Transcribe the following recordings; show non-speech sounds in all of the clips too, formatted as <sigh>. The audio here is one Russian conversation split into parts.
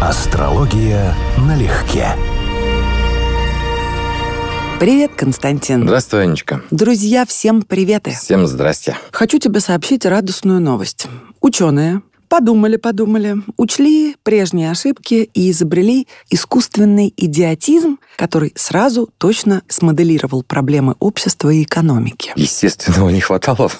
Астрология налегке. Привет, Константин. Здравствуй, Анечка. Друзья, всем приветы. Всем здрасте. Хочу тебе сообщить радостную новость. Ученые Подумали-подумали, учли прежние ошибки и изобрели искусственный идиотизм, который сразу точно смоделировал проблемы общества и экономики. Естественного не хватало.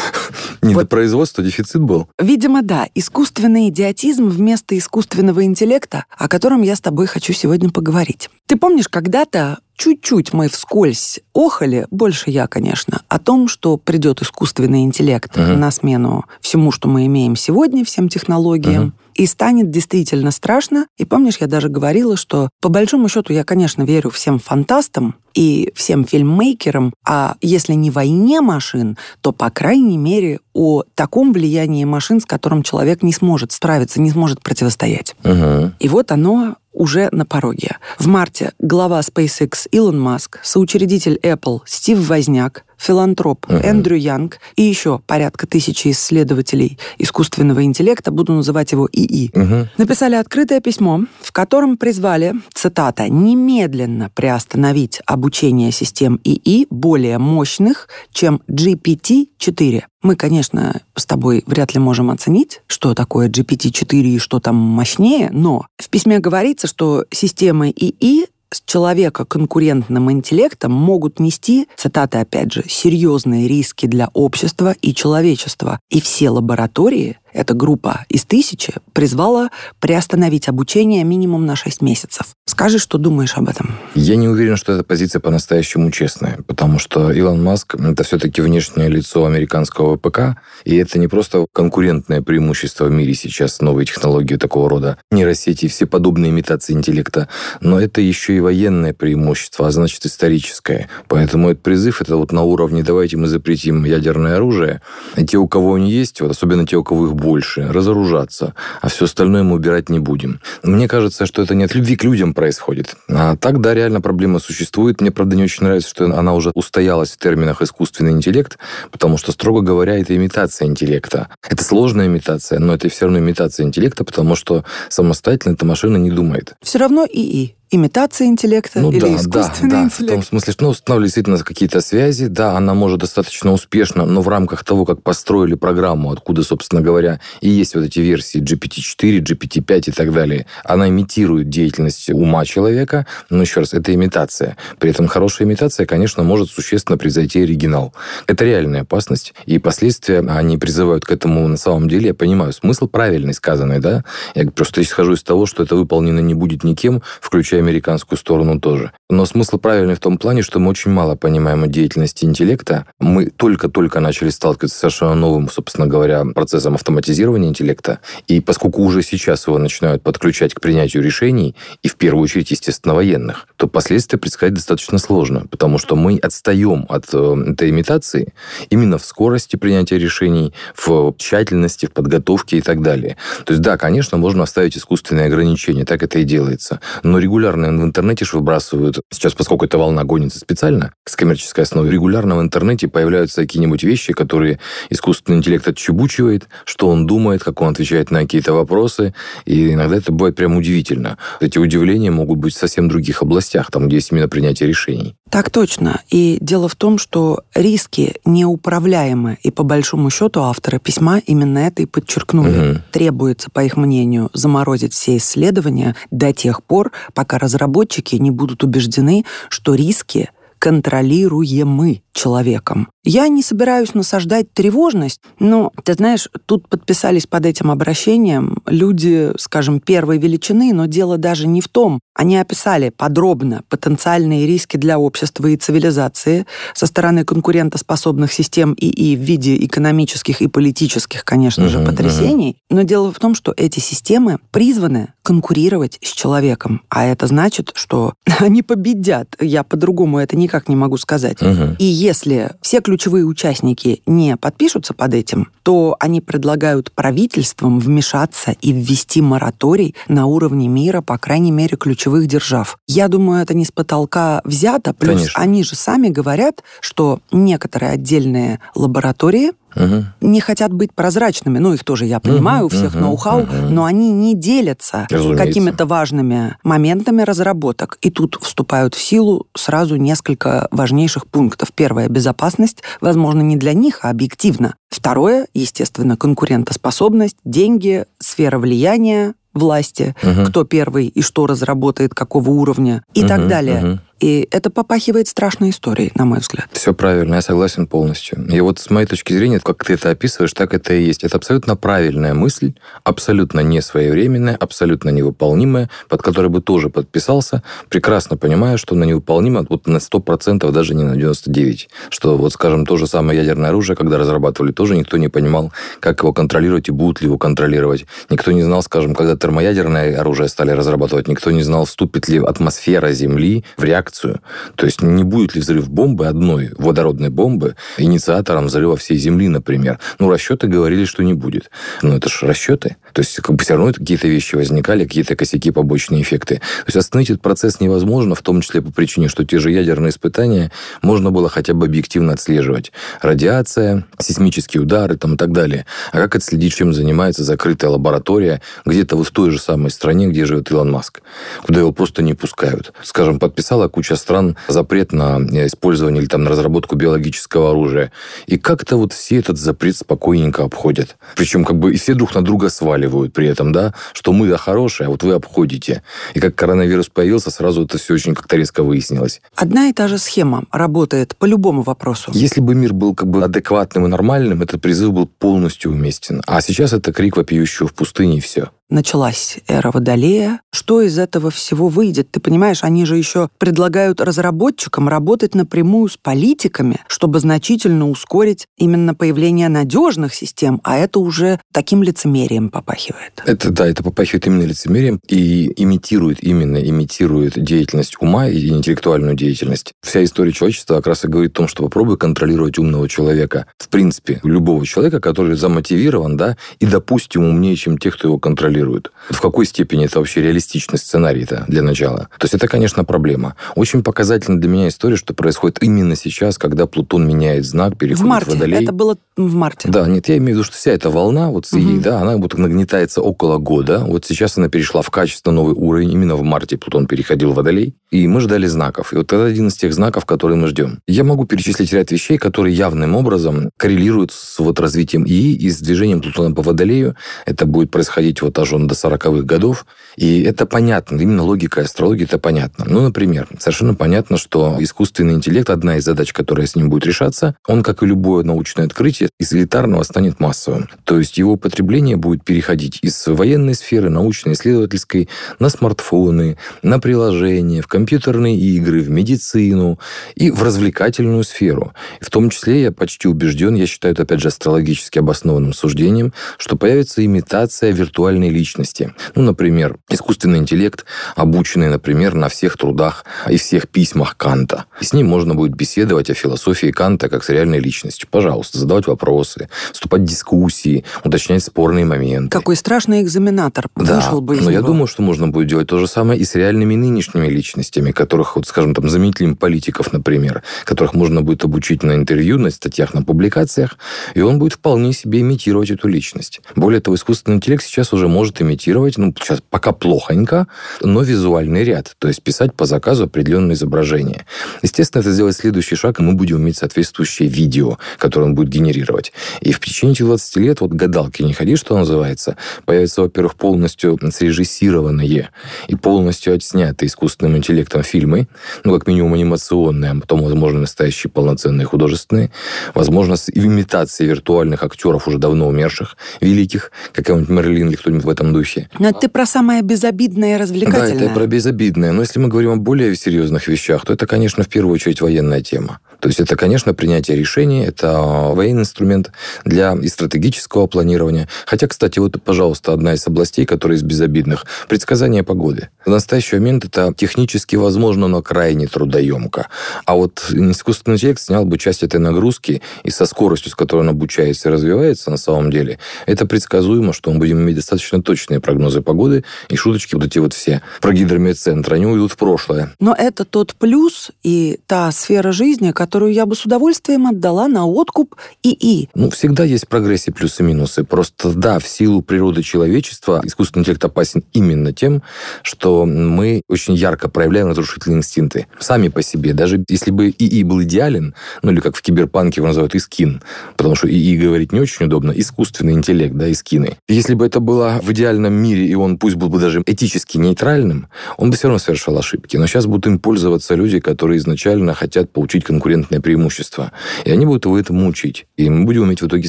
<laughs> Не до производства дефицит был. Видимо, да. Искусственный идиотизм вместо искусственного интеллекта, о котором я с тобой хочу сегодня поговорить. Ты помнишь, когда-то чуть-чуть мы вскользь охали, больше я, конечно, о том, что придет искусственный интеллект uh-huh. на смену всему, что мы имеем сегодня, всем технологиям. Uh-huh. И станет действительно страшно. И помнишь, я даже говорила, что по большому счету я, конечно, верю всем фантастам и всем фильммейкерам, а если не войне машин, то, по крайней мере, о таком влиянии машин, с которым человек не сможет справиться, не сможет противостоять. Угу. И вот оно уже на пороге. В марте глава SpaceX Илон Маск, соучредитель Apple Стив Возняк, филантроп uh-huh. Эндрю Янг и еще порядка тысячи исследователей искусственного интеллекта, буду называть его ИИ, uh-huh. написали открытое письмо, в котором призвали, цитата, «немедленно приостановить обучение систем ИИ более мощных, чем GPT-4». Мы, конечно, с тобой вряд ли можем оценить, что такое GPT-4 и что там мощнее, но в письме говорится, что системы ИИ с человека конкурентным интеллектом могут нести, цитаты опять же, серьезные риски для общества и человечества. И все лаборатории эта группа из тысячи призвала приостановить обучение минимум на 6 месяцев. Скажи, что думаешь об этом? Я не уверен, что эта позиция по-настоящему честная, потому что Илон Маск — это все-таки внешнее лицо американского ВПК, и это не просто конкурентное преимущество в мире сейчас, новые технологии такого рода, нейросети и все подобные имитации интеллекта, но это еще и военное преимущество, а значит историческое. Поэтому этот призыв — это вот на уровне «давайте мы запретим ядерное оружие», и те, у кого они есть, вот особенно те, у кого их больше, разоружаться, а все остальное мы убирать не будем. Мне кажется, что это не от любви к людям происходит. А так, да, реально проблема существует. Мне, правда, не очень нравится, что она уже устоялась в терминах искусственный интеллект, потому что, строго говоря, это имитация интеллекта. Это сложная имитация, но это все равно имитация интеллекта, потому что самостоятельно эта машина не думает. Все равно ИИ имитация интеллекта ну, или да, искусственный да, да, интеллект? в том смысле, что ну, устанавливали действительно какие-то связи, да, она может достаточно успешно, но в рамках того, как построили программу, откуда, собственно говоря, и есть вот эти версии GPT-4, GPT-5 и так далее, она имитирует деятельность ума человека, но еще раз, это имитация. При этом хорошая имитация, конечно, может существенно превзойти оригинал. Это реальная опасность, и последствия, они призывают к этому на самом деле, я понимаю, смысл правильный сказанный, да, я просто исхожу из того, что это выполнено не будет никем, включая американскую сторону тоже. Но смысл правильный в том плане, что мы очень мало понимаем о деятельности интеллекта. Мы только-только начали сталкиваться с совершенно новым, собственно говоря, процессом автоматизирования интеллекта. И поскольку уже сейчас его начинают подключать к принятию решений, и в первую очередь, естественно, военных, то последствия предсказать достаточно сложно, потому что мы отстаем от э, этой имитации именно в скорости принятия решений, в тщательности, в подготовке и так далее. То есть, да, конечно, можно оставить искусственные ограничения, так это и делается. Но регулярно регулярно в интернете же выбрасывают, сейчас, поскольку эта волна гонится специально, с коммерческой основы, регулярно в интернете появляются какие-нибудь вещи, которые искусственный интеллект отчебучивает, что он думает, как он отвечает на какие-то вопросы, и иногда это бывает прям удивительно. Эти удивления могут быть в совсем других областях, там, где есть именно принятие решений. Так точно. И дело в том, что риски неуправляемы. И по большому счету авторы письма именно это и подчеркнули. Угу. Требуется, по их мнению, заморозить все исследования до тех пор, пока разработчики не будут убеждены, что риски контролируемы человеком. Я не собираюсь насаждать тревожность, но, ты знаешь, тут подписались под этим обращением люди, скажем, первой величины, но дело даже не в том. Они описали подробно потенциальные риски для общества и цивилизации со стороны конкурентоспособных систем ИИ в виде экономических и политических, конечно же, потрясений. Uh-huh. Но дело в том, что эти системы призваны конкурировать с человеком. А это значит, что <laughs> они победят. Я по-другому это никак не могу сказать. Uh-huh. И если все ключевые участники не подпишутся под этим, то они предлагают правительствам вмешаться и ввести мораторий на уровне мира, по крайней мере, ключевых держав. Я думаю, это не с потолка взято, плюс Конечно. они же сами говорят, что некоторые отдельные лаборатории угу. не хотят быть прозрачными. Ну, их тоже я понимаю, угу, у всех угу, ноу-хау, угу. но они не делятся какими-то важными моментами разработок. И тут вступают в силу сразу несколько важнейших пунктов. Первое – безопасность, возможно, не для них, а объективно. Второе, естественно, конкурентоспособность, деньги, сфера влияния, власти, угу. кто первый и что разработает, какого уровня и угу, так далее. Угу. И это попахивает страшной историей, на мой взгляд. Все правильно, я согласен полностью. И вот с моей точки зрения, как ты это описываешь, так это и есть. Это абсолютно правильная мысль, абсолютно не своевременная, абсолютно невыполнимая, под которой бы тоже подписался, прекрасно понимая, что она невыполнима вот на 100%, даже не на 99%. Что вот, скажем, то же самое ядерное оружие, когда разрабатывали, тоже никто не понимал, как его контролировать и будут ли его контролировать. Никто не знал, скажем, когда термоядерное оружие стали разрабатывать, никто не знал, вступит ли атмосфера Земли в реакцию реакцию. То есть не будет ли взрыв бомбы одной водородной бомбы инициатором взрыва всей Земли, например. Ну, расчеты говорили, что не будет. Но это же расчеты. То есть как бы все равно какие-то вещи возникали, какие-то косяки, побочные эффекты. То есть остановить этот процесс невозможно, в том числе по причине, что те же ядерные испытания можно было хотя бы объективно отслеживать. Радиация, сейсмические удары там, и так далее. А как отследить, чем занимается закрытая лаборатория где-то в той же самой стране, где живет Илон Маск, куда его просто не пускают? Скажем, подписала куча стран запрет на использование или там на разработку биологического оружия. И как-то вот все этот запрет спокойненько обходят. Причем как бы и все друг на друга сваливают при этом, да, что мы да хорошие, а вот вы обходите. И как коронавирус появился, сразу это все очень как-то резко выяснилось. Одна и та же схема работает по любому вопросу. Если бы мир был как бы адекватным и нормальным, этот призыв был полностью уместен. А сейчас это крик вопиющего в пустыне и все началась эра Водолея. Что из этого всего выйдет? Ты понимаешь, они же еще предлагают разработчикам работать напрямую с политиками, чтобы значительно ускорить именно появление надежных систем, а это уже таким лицемерием попахивает. Это да, это попахивает именно лицемерием и имитирует именно имитирует деятельность ума и интеллектуальную деятельность. Вся история человечества как раз и говорит о том, что попробуй контролировать умного человека. В принципе, любого человека, который замотивирован, да, и, допустим, умнее, чем тех, кто его контролирует контролируют. В какой степени это вообще реалистичный сценарий-то для начала? То есть это, конечно, проблема. Очень показательна для меня история, что происходит именно сейчас, когда Плутон меняет знак, переходит в, марте. в Водолей. Это было в марте. Да, нет, я имею в виду, что вся эта волна, вот с угу. да, она будто нагнетается около года. Вот сейчас она перешла в качественно новый уровень. Именно в марте Плутон переходил в Водолей. И мы ждали знаков. И вот это один из тех знаков, которые мы ждем. Я могу перечислить ряд вещей, которые явным образом коррелируют с вот развитием ИИ и с движением Плутона по Водолею. Это будет происходить вот он до 40-х годов. И это понятно, именно логика астрологии это понятно. Ну, например, совершенно понятно, что искусственный интеллект, одна из задач, которая с ним будет решаться, он, как и любое научное открытие, из элитарного станет массовым. То есть его потребление будет переходить из военной сферы, научно-исследовательской, на смартфоны, на приложения, в компьютерные игры, в медицину и в развлекательную сферу. В том числе я почти убежден, я считаю это, опять же, астрологически обоснованным суждением, что появится имитация виртуальной личности. Ну, например, искусственный интеллект, обученный, например, на всех трудах и всех письмах Канта. И с ним можно будет беседовать о философии Канта как с реальной личностью. Пожалуйста, задавать вопросы, вступать в дискуссии, уточнять спорные моменты. Какой страшный экзаменатор да, вышел бы из но него. я думаю, что можно будет делать то же самое и с реальными нынешними личностями, которых, вот, скажем, там, заменителями политиков, например, которых можно будет обучить на интервью, на статьях, на публикациях, и он будет вполне себе имитировать эту личность. Более того, искусственный интеллект сейчас уже может имитировать, ну, сейчас пока плохонько, но визуальный ряд, то есть писать по заказу определенное изображение. Естественно, это сделать следующий шаг, и мы будем иметь соответствующее видео, которое он будет генерировать. И в течение этих 20 лет, вот гадалки не ходи, что называется, появятся, во-первых, полностью срежиссированные и полностью отснятые искусственным интеллектом фильмы, ну, как минимум анимационные, а потом, возможно, настоящие полноценные художественные, возможно, с имитацией виртуальных актеров, уже давно умерших, великих, какая-нибудь Мерлин или кто-нибудь этом духе. Но это ты про самое безобидное и развлекательное. Да, это про безобидное. Но если мы говорим о более серьезных вещах, то это, конечно, в первую очередь военная тема. То есть это, конечно, принятие решений, это военный инструмент для и стратегического планирования. Хотя, кстати, вот, пожалуйста, одна из областей, которая из безобидных, предсказание погоды. В настоящий момент это технически возможно, но крайне трудоемко. А вот искусственный интеллект снял бы часть этой нагрузки, и со скоростью, с которой он обучается и развивается на самом деле, это предсказуемо, что мы будем иметь достаточно точные прогнозы погоды и шуточки вот эти вот все про гидромедцентр, они уйдут в прошлое. Но это тот плюс и та сфера жизни, которую я бы с удовольствием отдала на откуп ИИ. Ну, всегда есть в прогрессе плюсы и минусы. Просто, да, в силу природы человечества искусственный интеллект опасен именно тем, что мы очень ярко проявляем разрушительные инстинкты. Сами по себе. Даже если бы ИИ был идеален, ну или как в киберпанке его называют искин, потому что ИИ говорить не очень удобно, искусственный интеллект, да, искины. Если бы это было в идеальном мире, и он пусть был бы даже этически нейтральным, он бы все равно совершал ошибки. Но сейчас будут им пользоваться люди, которые изначально хотят получить конкурентное преимущество. И они будут его этому учить. И мы будем иметь в итоге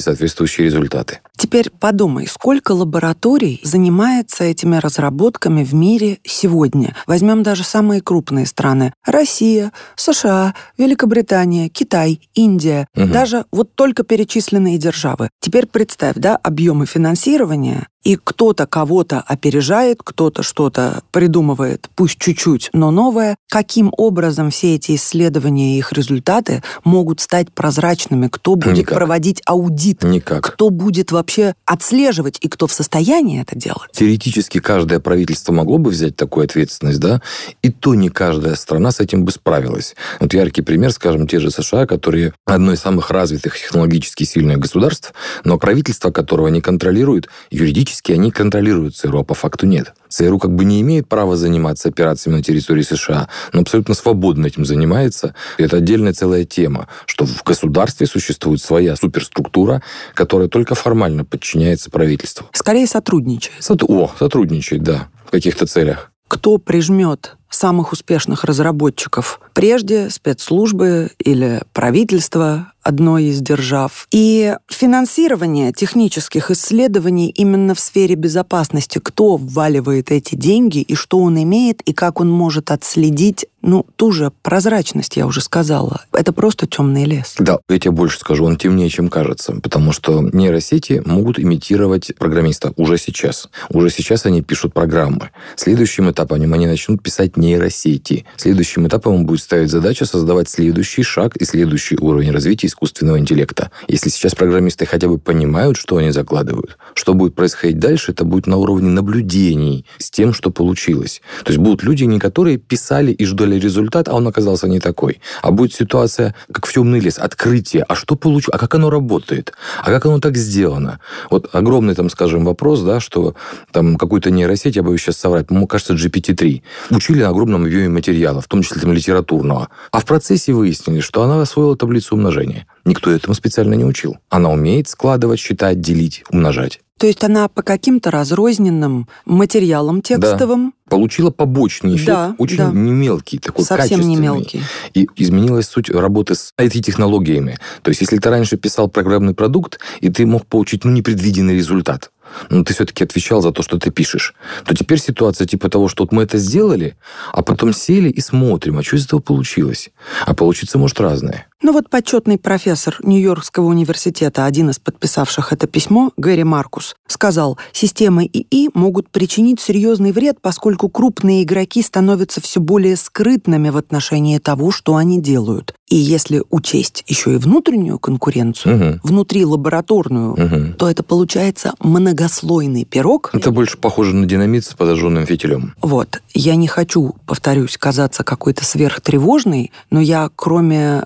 соответствующие результаты. Теперь подумай, сколько лабораторий занимается этими разработками в мире сегодня? Возьмем даже самые крупные страны. Россия, США, Великобритания, Китай, Индия. Угу. Даже вот только перечисленные державы. Теперь представь, да, объемы финансирования и кто-то кого-то опережает, кто-то что-то придумывает, пусть чуть-чуть, но новое. Каким образом все эти исследования и их результаты могут стать прозрачными? Кто будет Никак. проводить аудит? Никак. Кто будет вообще отслеживать и кто в состоянии это делать? Теоретически каждое правительство могло бы взять такую ответственность, да, и то не каждая страна с этим бы справилась. Вот яркий пример, скажем, те же США, которые одно из самых развитых технологически сильных государств, но правительство которого не контролирует юридически они контролируют ЦРУ, а по факту нет. ЦРУ как бы не имеет права заниматься операциями на территории США, но абсолютно свободно этим занимается. И это отдельная целая тема, что в государстве существует своя суперструктура, которая только формально подчиняется правительству. Скорее сотрудничает. Сот... О, сотрудничает, да, в каких-то целях. Кто прижмет самых успешных разработчиков? Прежде спецслужбы или правительство, одной из держав. И финансирование технических исследований именно в сфере безопасности, кто вваливает эти деньги и что он имеет, и как он может отследить, ну, ту же прозрачность, я уже сказала. Это просто темный лес. Да, я тебе больше скажу, он темнее, чем кажется, потому что нейросети могут имитировать программиста уже сейчас. Уже сейчас они пишут программы. Следующим этапом они начнут писать нейросети. Следующим этапом он будет ставить задачу создавать следующий шаг и следующий уровень развития искусственного интеллекта. Если сейчас программисты хотя бы понимают, что они закладывают, что будет происходить дальше, это будет на уровне наблюдений с тем, что получилось. То есть будут люди, не которые писали и ждали результат, а он оказался не такой. А будет ситуация, как в темный лес, открытие. А что получу? А как оно работает? А как оно так сделано? Вот огромный, там, скажем, вопрос, да, что там какую-то нейросеть, я боюсь сейчас соврать, по-моему, кажется, GPT-3, учили на огромном объеме материала, в том числе там литературного. А в процессе выяснили, что она освоила таблицу умножения. Никто этому специально не учил. Она умеет складывать, считать, делить, умножать. То есть она по каким-то разрозненным материалам текстовым... Да. Получила побочный эффект, да, очень да. не мелкий, такой Совсем не мелкий. И изменилась суть работы с IT-технологиями. То есть если ты раньше писал программный продукт, и ты мог получить ну, непредвиденный результат, но ты все-таки отвечал за то, что ты пишешь, то теперь ситуация типа того, что вот мы это сделали, а потом сели и смотрим, а что из этого получилось. А получиться может разное. Ну вот почетный профессор Нью-Йоркского университета, один из подписавших это письмо, Гэри Маркус, сказал, системы ИИ могут причинить серьезный вред, поскольку крупные игроки становятся все более скрытными в отношении того, что они делают. И если учесть еще и внутреннюю конкуренцию, угу. внутри лабораторную, угу. то это получается многослойный пирог. Это больше похоже на динамит с подожженным фитилем. Вот. Я не хочу, повторюсь, казаться какой-то сверхтревожной, но я, кроме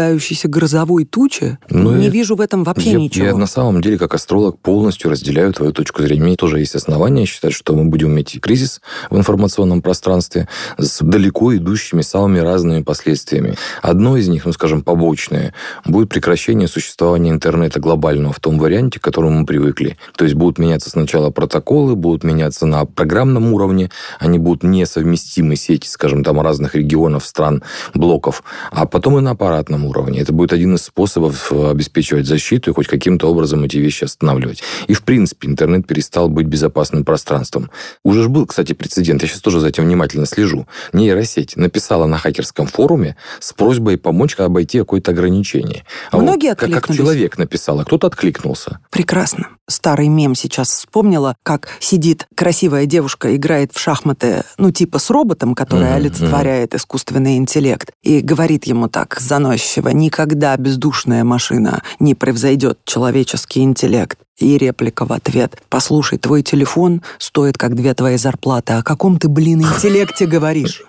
надвигающейся грозовой тучи, ну, не я, вижу в этом вообще я, ничего. Я на самом деле, как астролог, полностью разделяю твою точку зрения. Мне тоже есть основания считать, что мы будем иметь кризис в информационном пространстве с далеко идущими самыми разными последствиями. Одно из них, ну, скажем, побочное, будет прекращение существования интернета глобального в том варианте, к которому мы привыкли. То есть будут меняться сначала протоколы, будут меняться на программном уровне, они будут несовместимы сети, скажем, там разных регионов, стран, блоков, а потом и на аппаратном уровне. Это будет один из способов обеспечивать защиту и хоть каким-то образом эти вещи останавливать. И, в принципе, интернет перестал быть безопасным пространством. Уже ж был, кстати, прецедент, я сейчас тоже за этим внимательно слежу. Нейросеть написала на хакерском форуме с просьбой по помочь обойти какое-то ограничение. А Многие вот, откликнулись. Как, как человек написал, а кто-то откликнулся. Прекрасно. Старый мем сейчас вспомнила, как сидит красивая девушка, играет в шахматы, ну, типа с роботом, который mm-hmm. олицетворяет искусственный интеллект, и говорит ему так заносчиво, никогда бездушная машина не превзойдет человеческий интеллект. И реплика в ответ. Послушай, твой телефон стоит как две твои зарплаты. О каком ты, блин, интеллекте говоришь?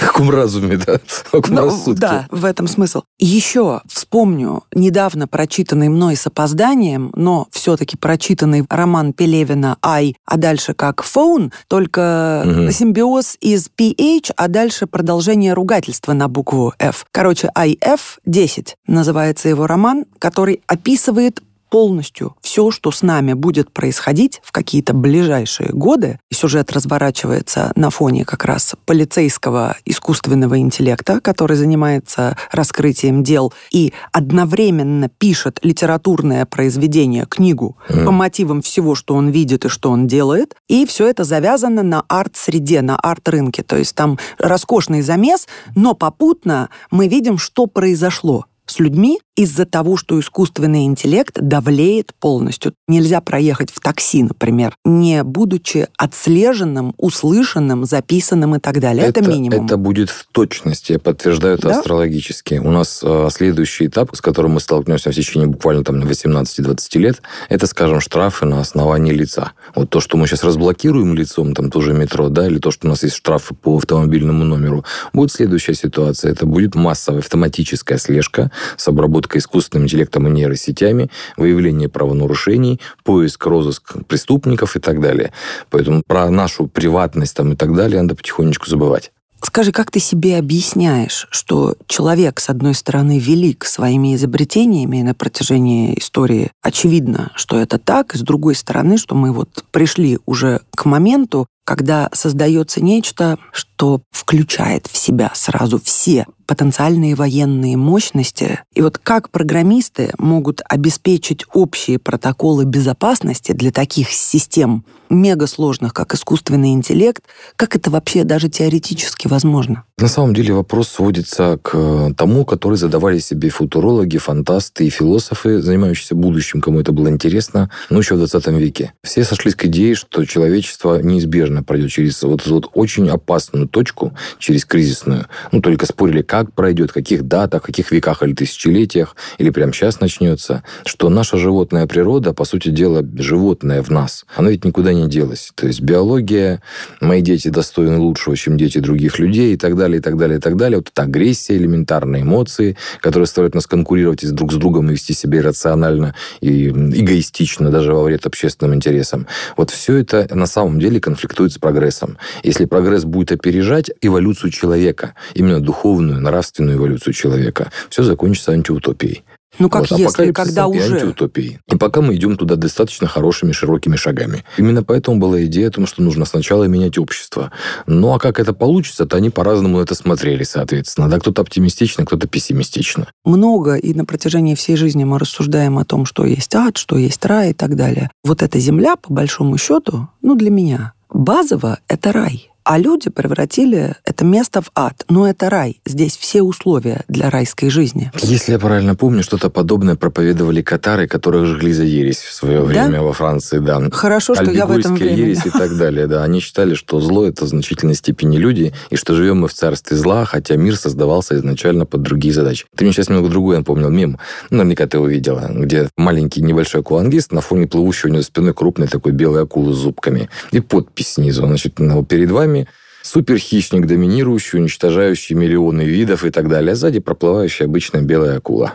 Каком разуме, да? Каком Ну, рассудке. Да, в этом смысл. Еще вспомню недавно прочитанный мной с опозданием, но все-таки прочитанный роман Пелевина «Ай», а дальше как «Фоун», только Мгм. симбиоз из PH, а дальше продолжение ругательства на букву F. Короче, IF-10 называется его роман, который описывает полностью все, что с нами будет происходить в какие-то ближайшие годы. Сюжет разворачивается на фоне как раз полицейского искусственного интеллекта, который занимается раскрытием дел и одновременно пишет литературное произведение, книгу Мгм. по мотивам всего, что он видит и что он делает. И все это завязано на арт-среде, на арт-рынке. То есть там роскошный замес, но попутно мы видим, что произошло с людьми из-за того, что искусственный интеллект давлеет полностью. Нельзя проехать в такси, например, не будучи отслеженным, услышанным, записанным и так далее. Это, минимум. Это будет в точности, я подтверждаю это Да? астрологически. У нас э, следующий этап, с которым мы столкнемся в течение буквально там 18-20 лет, это, скажем, штрафы на основании лица. Вот то, что мы сейчас разблокируем лицом, там тоже метро, да, или то, что у нас есть штрафы по автомобильному номеру, будет следующая ситуация. Это будет массовая автоматическая слежка с обработкой искусственным интеллектом и нейросетями, выявление правонарушений, поиск, розыск преступников и так далее. Поэтому про нашу приватность там и так далее надо потихонечку забывать. Скажи, как ты себе объясняешь, что человек, с одной стороны, велик своими изобретениями на протяжении истории? Очевидно, что это так. И с другой стороны, что мы вот пришли уже к моменту, когда создается нечто, что включает в себя сразу все потенциальные военные мощности. И вот как программисты могут обеспечить общие протоколы безопасности для таких систем мегасложных, как искусственный интеллект, как это вообще даже теоретически возможно? На самом деле вопрос сводится к э, тому, который задавали себе футурологи, фантасты и философы, занимающиеся будущим, кому это было интересно, ну, еще в 20 веке. Все сошлись к идее, что человечество неизбежно пройдет через вот эту вот очень опасную точку, через кризисную. Ну, только спорили, как пройдет, каких датах, каких веках или тысячелетиях, или прямо сейчас начнется, что наша животная природа, по сути дела, животное в нас, оно ведь никуда не делось. То есть биология, мои дети достойны лучшего, чем дети других людей и так далее, и так далее, и так далее. Вот эта агрессия, элементарные эмоции, которые заставляют нас конкурировать друг с другом и вести себя иррационально и эгоистично, даже во вред общественным интересам. Вот все это на самом деле конфликтует с прогрессом. Если прогресс будет опережать эволюцию человека, именно духовную, нравственную эволюцию человека, все закончится антиутопией. Ну как Вот, если, когда уже... антиутопией. И пока мы идем туда достаточно хорошими, широкими шагами. Именно поэтому была идея о том, что нужно сначала менять общество. Ну, а как это получится, то они по-разному это смотрели, соответственно. Да, кто-то оптимистично, кто-то пессимистично. много, и на протяжении всей жизни мы рассуждаем о том, что есть ад, что есть рай и так далее. Вот эта земля, по большому счету, ну, для меня, базово это рай. А люди превратили это место в ад. Но это рай. Здесь все условия для райской жизни. Если я правильно помню, что-то подобное проповедовали катары, которых жгли за ересь в свое Да? время во Франции, да. Хорошо, что я в этом времени. ересь и так далее, да. Они считали, что зло – это в значительной степени люди, и что живем мы в царстве зла, хотя мир создавался изначально под другие задачи. Ты мне сейчас немного другой напомнил мем. Ну, Наверняка ты его видела, где маленький небольшой акулангист на фоне плывущего у него за спиной крупной такой белой акулы с зубками. И подпись снизу. Значит, ну, перед вами суперхищник, доминирующий, уничтожающий миллионы видов и так далее. А сзади проплывающая обычная белая акула.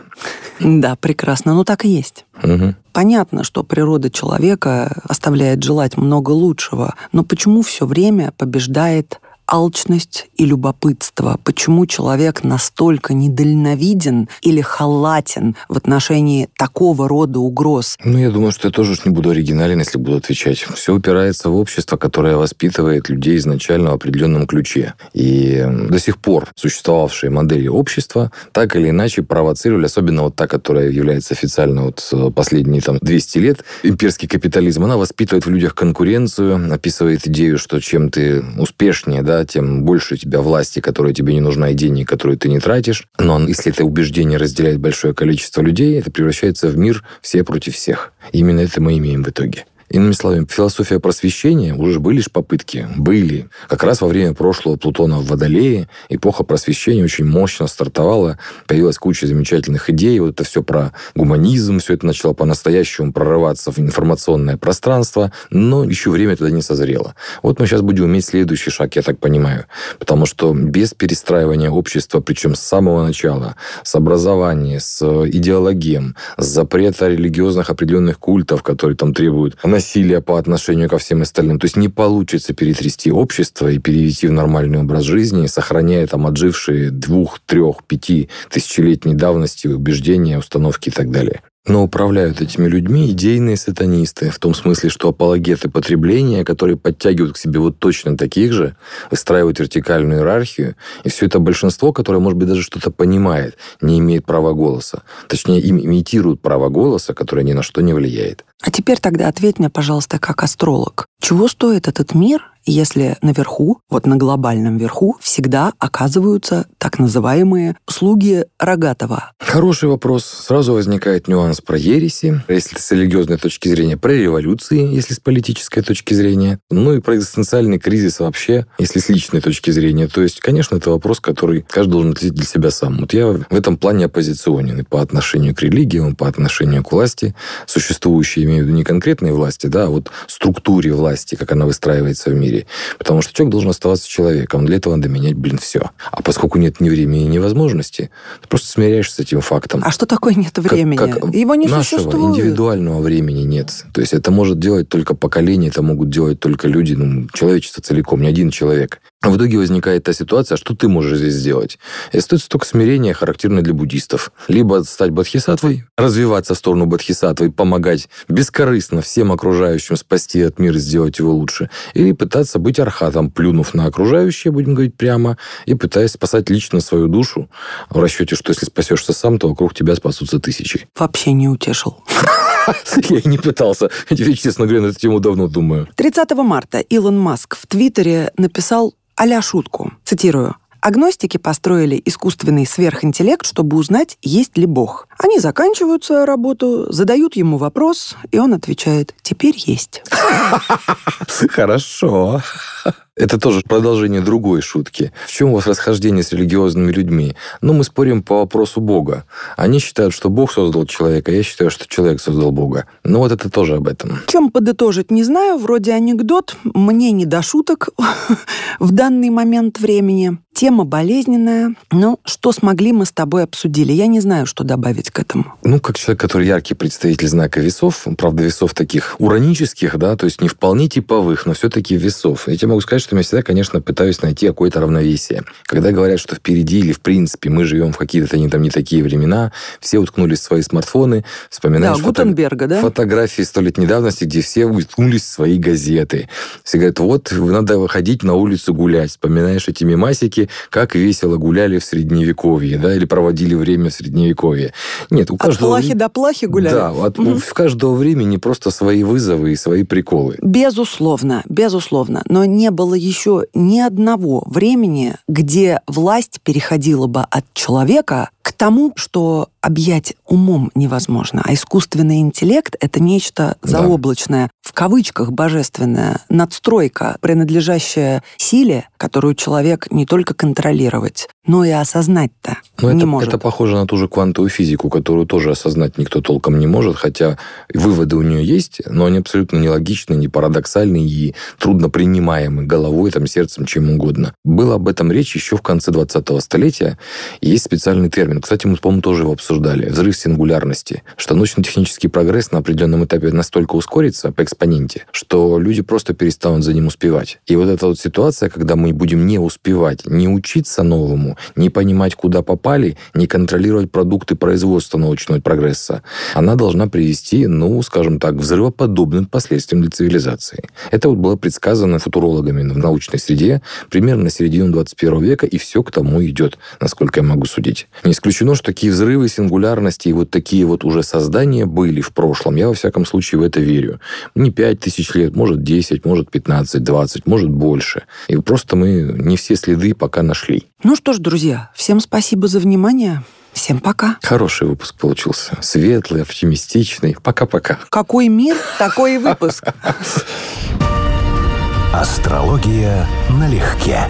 Да, прекрасно. Ну, так и есть. Мгм. Понятно, что природа человека оставляет желать много лучшего, но почему все время побеждает алчность и любопытство? Почему человек настолько недальновиден или халатен в отношении такого рода угроз? Ну, я думаю, что я тоже уж не буду оригинален, если буду отвечать. Все упирается в общество, которое воспитывает людей изначально в определенном ключе. И до сих пор существовавшие модели общества так или иначе провоцировали, особенно вот та, которая является официально вот э, последние там 200 лет, имперский капитализм, она воспитывает в людях конкуренцию, описывает идею, что чем ты успешнее, да, тем больше у тебя власти, которая тебе не нужна, и денег, которые ты не тратишь. Но если это убеждение разделяет большое количество людей, это превращается в мир все против всех. Именно это мы имеем в итоге. Иными словами, философия просвещения уже были лишь попытки. Были. Как раз во время прошлого Плутона в Водолее эпоха просвещения очень мощно стартовала. Появилась куча замечательных идей. Вот это все про гуманизм. Все это начало по-настоящему прорываться в информационное пространство. Но еще время туда не созрело. Вот мы сейчас будем иметь следующий шаг, я так понимаю. Потому что без перестраивания общества, причем с самого начала, с образования, с идеологием, с запрета религиозных определенных культов, которые там требуют насилия по отношению ко всем остальным. То есть не получится перетрясти общество и перевести в нормальный образ жизни, сохраняя там отжившие двух, трех, пяти тысячелетней давности убеждения, установки и так далее. Но управляют этими людьми идейные сатанисты, в том смысле, что апологеты потребления, которые подтягивают к себе вот точно таких же, выстраивают вертикальную иерархию, и все это большинство, которое, может быть, даже что-то понимает, не имеет права голоса. Точнее, им имитируют право голоса, которое ни на что не влияет. А теперь тогда ответь мне, пожалуйста, как астролог. Чего стоит этот мир, если наверху, вот на глобальном верху, всегда оказываются так называемые слуги Рогатова? Хороший вопрос. Сразу возникает нюанс про ереси, если с религиозной точки зрения, про революции, если с политической точки зрения, ну и про экзистенциальный кризис вообще, если с личной точки зрения. То есть, конечно, это вопрос, который каждый должен ответить для себя сам. Вот я в этом плане оппозиционен и по отношению к религиям, по отношению к власти, существующей, имею в виду не конкретной власти, да, а вот структуре власти, как она выстраивается в мире. Потому что человек должен оставаться человеком. Для этого надо менять, блин, все. А поскольку нет ни времени, ни возможности, ты просто смиряешься с этим фактом. А что такое нет времени? Как, как Его не нашего существует. индивидуального времени нет. То есть это может делать только поколение, это могут делать только люди, ну, человечество целиком, не один человек. В итоге возникает та ситуация, что ты можешь здесь сделать? И остается только смирение, характерное для буддистов. Либо стать бодхисаттвой, развиваться в сторону бодхисаттвы, помогать бескорыстно всем окружающим спасти от мира, сделать его лучше. Или пытаться быть архатом, плюнув на окружающее, будем говорить прямо, и пытаясь спасать лично свою душу в расчете, что если спасешься сам, то вокруг тебя спасутся тысячи. Вообще не утешил. <laughs> Я и не пытался. Я, честно говоря, на эту тему давно думаю. 30 марта Илон Маск в Твиттере написал а шутку. Цитирую. Агностики построили искусственный сверхинтеллект, чтобы узнать, есть ли Бог. Они заканчивают свою работу, задают ему вопрос, и он отвечает «теперь есть». <laughs> Хорошо. Это тоже продолжение другой шутки. В чем у вас расхождение с религиозными людьми? Ну, мы спорим по вопросу Бога. Они считают, что Бог создал человека, я считаю, что человек создал Бога. Ну, вот это тоже об этом. Чем подытожить, не знаю. Вроде анекдот. Мне не до шуток <laughs> в данный момент времени. Тема болезненная. Но что смогли, мы с тобой обсудили. Я не знаю, что добавить к этому. Ну, как человек, который яркий представитель знака весов, правда, весов таких уранических, да, то есть не вполне типовых, но все-таки весов. Я тебе могу сказать, что я всегда, конечно, пытаюсь найти какое-то равновесие. Когда говорят, что впереди или в принципе мы живем в какие-то не, там, не такие времена, все уткнулись в свои смартфоны, вспоминаешь да, фото... Гутенберга, да? фотографии столетней давности, где все уткнулись в свои газеты. Все говорят, вот, надо выходить на улицу гулять. Вспоминаешь эти мемасики, как весело гуляли в Средневековье, да, или проводили время в Средневековье. Нет, у каждого... От плахи до плахи гуляли? Да, от, угу. в каждого времени просто свои вызовы и свои приколы. Безусловно, безусловно. Но не было еще ни одного времени, где власть переходила бы от человека к тому, что объять умом невозможно, а искусственный интеллект — это нечто заоблачное, да. в кавычках божественное, надстройка, принадлежащая силе, которую человек не только контролировать, но и осознать-то но не это, может. Это похоже на ту же квантовую физику, которую тоже осознать никто толком не может, хотя выводы у нее есть, но они абсолютно нелогичны, не парадоксальны и трудно принимаемы головой, там, сердцем, чем угодно. Было об этом речь еще в конце 20-го столетия. Есть специальный термин. Кстати, мы, по-моему, тоже его обсуждали. Взрыв сингулярности. Что научно-технический прогресс на определенном этапе настолько ускорится по экспоненте, что люди просто перестанут за ним успевать. И вот эта вот ситуация, когда мы будем не успевать, не учиться новому, не понимать, куда попали, не контролировать продукты производства научного прогресса, она должна привести, ну, скажем так, взрывоподобным последствиям для цивилизации. Это вот было предсказано футурологами в научной среде примерно на середину 21 века, и все к тому идет, насколько я могу судить. Не исключено, что такие взрывы сингулярности и вот такие вот уже создания были в прошлом. Я, во всяком случае, в это верю. Не 5 тысяч лет, может 10, может 15, 20, может больше. И просто мы не все следы пока нашли. Ну что ж, друзья, всем спасибо за внимание. Всем пока. Хороший выпуск получился. Светлый, оптимистичный. Пока-пока. Какой мир, такой и выпуск. <laughs> Астрология налегке.